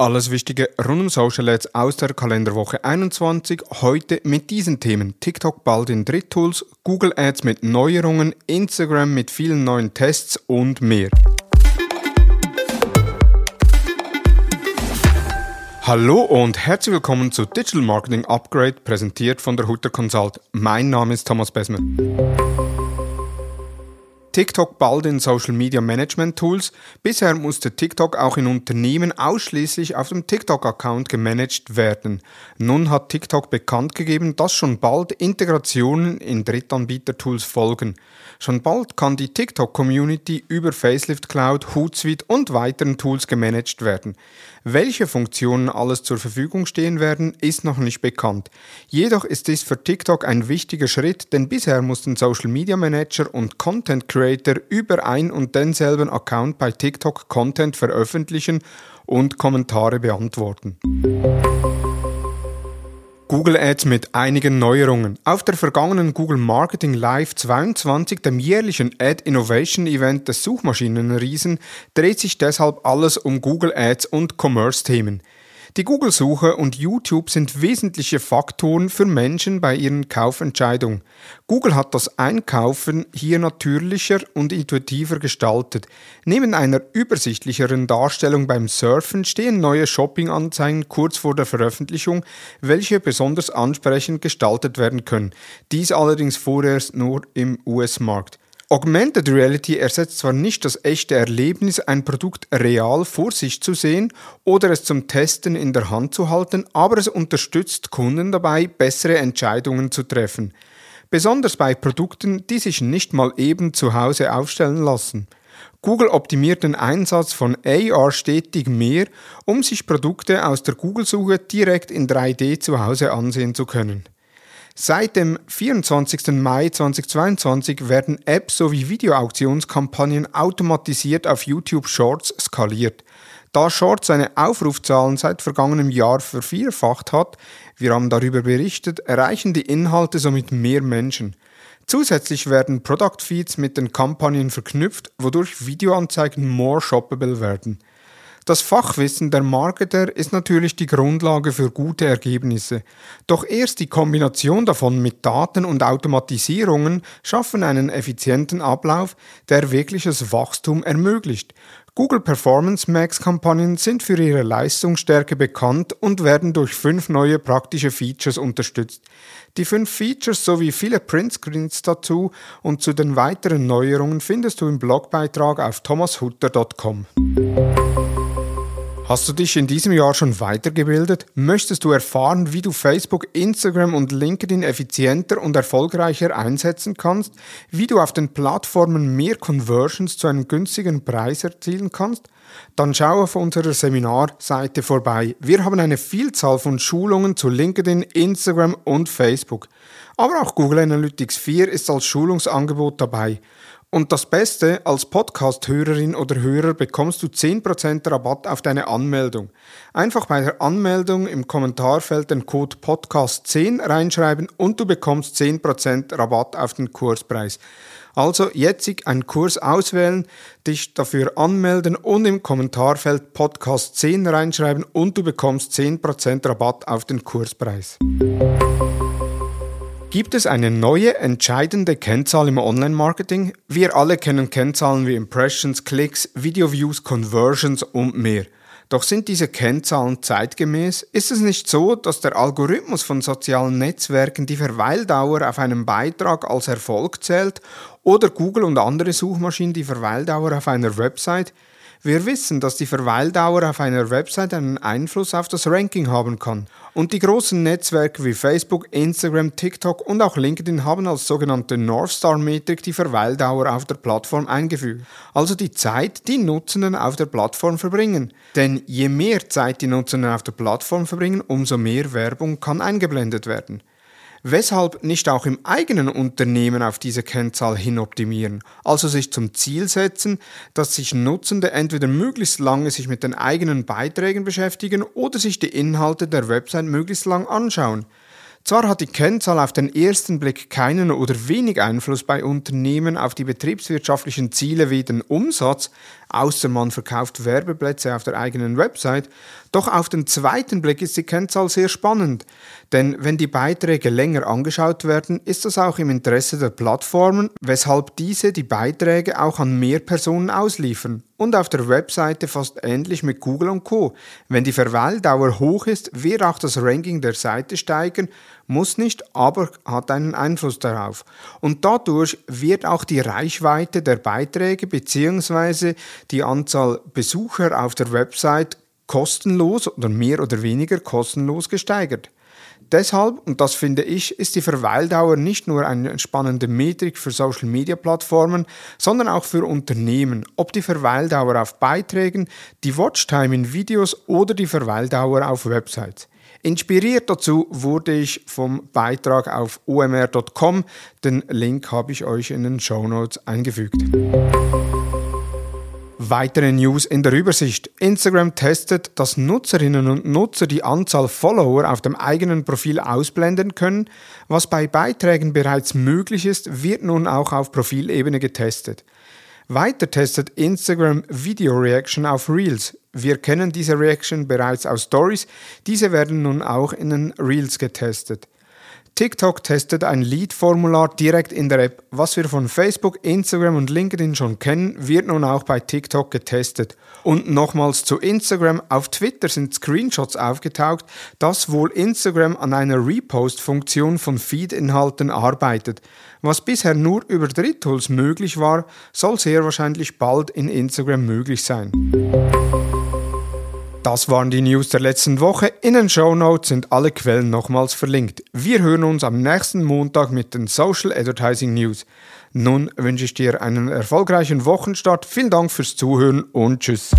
Alles Wichtige rund um Social Ads aus der Kalenderwoche 21. Heute mit diesen Themen. TikTok bald in Dritttools, Google Ads mit Neuerungen, Instagram mit vielen neuen Tests und mehr. Hallo und herzlich willkommen zu Digital Marketing Upgrade, präsentiert von der Hutter Consult. Mein Name ist Thomas Besman. TikTok bald in Social Media Management Tools. Bisher musste TikTok auch in Unternehmen ausschließlich auf dem TikTok-Account gemanagt werden. Nun hat TikTok bekannt gegeben, dass schon bald Integrationen in Drittanbieter-Tools folgen. Schon bald kann die TikTok-Community über Facelift Cloud, Hootsuite und weiteren Tools gemanagt werden. Welche Funktionen alles zur Verfügung stehen werden, ist noch nicht bekannt. Jedoch ist dies für TikTok ein wichtiger Schritt, denn bisher mussten Social Media Manager und Content Creator über ein und denselben Account bei TikTok Content veröffentlichen und Kommentare beantworten. Google Ads mit einigen Neuerungen. Auf der vergangenen Google Marketing Live 22, dem jährlichen Ad Innovation Event des Suchmaschinenriesen, dreht sich deshalb alles um Google Ads und Commerce-Themen. Die Google-Suche und YouTube sind wesentliche Faktoren für Menschen bei ihren Kaufentscheidungen. Google hat das Einkaufen hier natürlicher und intuitiver gestaltet. Neben einer übersichtlicheren Darstellung beim Surfen stehen neue Shopping-Anzeigen kurz vor der Veröffentlichung, welche besonders ansprechend gestaltet werden können. Dies allerdings vorerst nur im US-Markt. Augmented Reality ersetzt zwar nicht das echte Erlebnis, ein Produkt real vor sich zu sehen oder es zum Testen in der Hand zu halten, aber es unterstützt Kunden dabei, bessere Entscheidungen zu treffen. Besonders bei Produkten, die sich nicht mal eben zu Hause aufstellen lassen. Google optimiert den Einsatz von AR stetig mehr, um sich Produkte aus der Google-Suche direkt in 3D zu Hause ansehen zu können. Seit dem 24. Mai 2022 werden Apps sowie Videoauktionskampagnen automatisiert auf YouTube Shorts skaliert. Da Shorts seine Aufrufzahlen seit vergangenem Jahr vervierfacht hat, wir haben darüber berichtet, erreichen die Inhalte somit mehr Menschen. Zusätzlich werden Product Feeds mit den Kampagnen verknüpft, wodurch Videoanzeigen more shoppable werden. Das Fachwissen der Marketer ist natürlich die Grundlage für gute Ergebnisse. Doch erst die Kombination davon mit Daten und Automatisierungen schaffen einen effizienten Ablauf, der wirkliches Wachstum ermöglicht. Google Performance Max Kampagnen sind für ihre Leistungsstärke bekannt und werden durch fünf neue praktische Features unterstützt. Die fünf Features sowie viele Printscreens dazu und zu den weiteren Neuerungen findest du im Blogbeitrag auf thomashutter.com. Hast du dich in diesem Jahr schon weitergebildet? Möchtest du erfahren, wie du Facebook, Instagram und LinkedIn effizienter und erfolgreicher einsetzen kannst? Wie du auf den Plattformen mehr Conversions zu einem günstigen Preis erzielen kannst? Dann schau auf unserer Seminarseite vorbei. Wir haben eine Vielzahl von Schulungen zu LinkedIn, Instagram und Facebook. Aber auch Google Analytics 4 ist als Schulungsangebot dabei. Und das Beste, als Podcast-Hörerin oder Hörer bekommst du 10% Rabatt auf deine Anmeldung. Einfach bei der Anmeldung im Kommentarfeld den Code Podcast10 reinschreiben und du bekommst 10% Rabatt auf den Kurspreis. Also jetzt einen Kurs auswählen, dich dafür anmelden und im Kommentarfeld Podcast 10 reinschreiben und du bekommst 10% Rabatt auf den Kurspreis. Gibt es eine neue entscheidende Kennzahl im Online-Marketing? Wir alle kennen Kennzahlen wie Impressions, Klicks, Video-Views, Conversions und mehr. Doch sind diese Kennzahlen zeitgemäß? Ist es nicht so, dass der Algorithmus von sozialen Netzwerken die Verweildauer auf einem Beitrag als Erfolg zählt oder Google und andere Suchmaschinen die Verweildauer auf einer Website? Wir wissen, dass die Verweildauer auf einer Website einen Einfluss auf das Ranking haben kann. Und die großen Netzwerke wie Facebook, Instagram, TikTok und auch LinkedIn haben als sogenannte North Star Metrik die Verweildauer auf der Plattform eingefügt. Also die Zeit, die Nutzenden auf der Plattform verbringen. Denn je mehr Zeit die Nutzenden auf der Plattform verbringen, umso mehr Werbung kann eingeblendet werden. Weshalb nicht auch im eigenen Unternehmen auf diese Kennzahl hin optimieren, also sich zum Ziel setzen, dass sich Nutzende entweder möglichst lange sich mit den eigenen Beiträgen beschäftigen oder sich die Inhalte der Website möglichst lang anschauen. Zwar hat die Kennzahl auf den ersten Blick keinen oder wenig Einfluss bei Unternehmen auf die betriebswirtschaftlichen Ziele wie den Umsatz, außer man verkauft Werbeplätze auf der eigenen Website, doch auf den zweiten Blick ist die Kennzahl sehr spannend, denn wenn die Beiträge länger angeschaut werden, ist das auch im Interesse der Plattformen, weshalb diese die Beiträge auch an mehr Personen ausliefern und auf der Webseite fast ähnlich mit Google und Co. Wenn die Verweildauer hoch ist, wird auch das Ranking der Seite steigen, muss nicht, aber hat einen Einfluss darauf. Und dadurch wird auch die Reichweite der Beiträge bzw. die Anzahl Besucher auf der Website kostenlos oder mehr oder weniger kostenlos gesteigert. Deshalb, und das finde ich, ist die Verweildauer nicht nur eine spannende Metrik für Social-Media-Plattformen, sondern auch für Unternehmen, ob die Verweildauer auf Beiträgen, die Watchtime in Videos oder die Verweildauer auf Websites. Inspiriert dazu wurde ich vom Beitrag auf omr.com, den Link habe ich euch in den Show Notes eingefügt. Weitere News in der Übersicht. Instagram testet, dass Nutzerinnen und Nutzer die Anzahl Follower auf dem eigenen Profil ausblenden können. Was bei Beiträgen bereits möglich ist, wird nun auch auf Profilebene getestet. Weiter testet Instagram Video Reaction auf Reels. Wir kennen diese Reaction bereits aus Stories, diese werden nun auch in den Reels getestet. TikTok testet ein Lead-Formular direkt in der App. Was wir von Facebook, Instagram und LinkedIn schon kennen, wird nun auch bei TikTok getestet. Und nochmals zu Instagram. Auf Twitter sind Screenshots aufgetaucht, dass wohl Instagram an einer Repost-Funktion von Feed-Inhalten arbeitet. Was bisher nur über Dritttools möglich war, soll sehr wahrscheinlich bald in Instagram möglich sein. Das waren die News der letzten Woche. In den Show Notes sind alle Quellen nochmals verlinkt. Wir hören uns am nächsten Montag mit den Social Advertising News. Nun wünsche ich dir einen erfolgreichen Wochenstart. Vielen Dank fürs Zuhören und tschüss.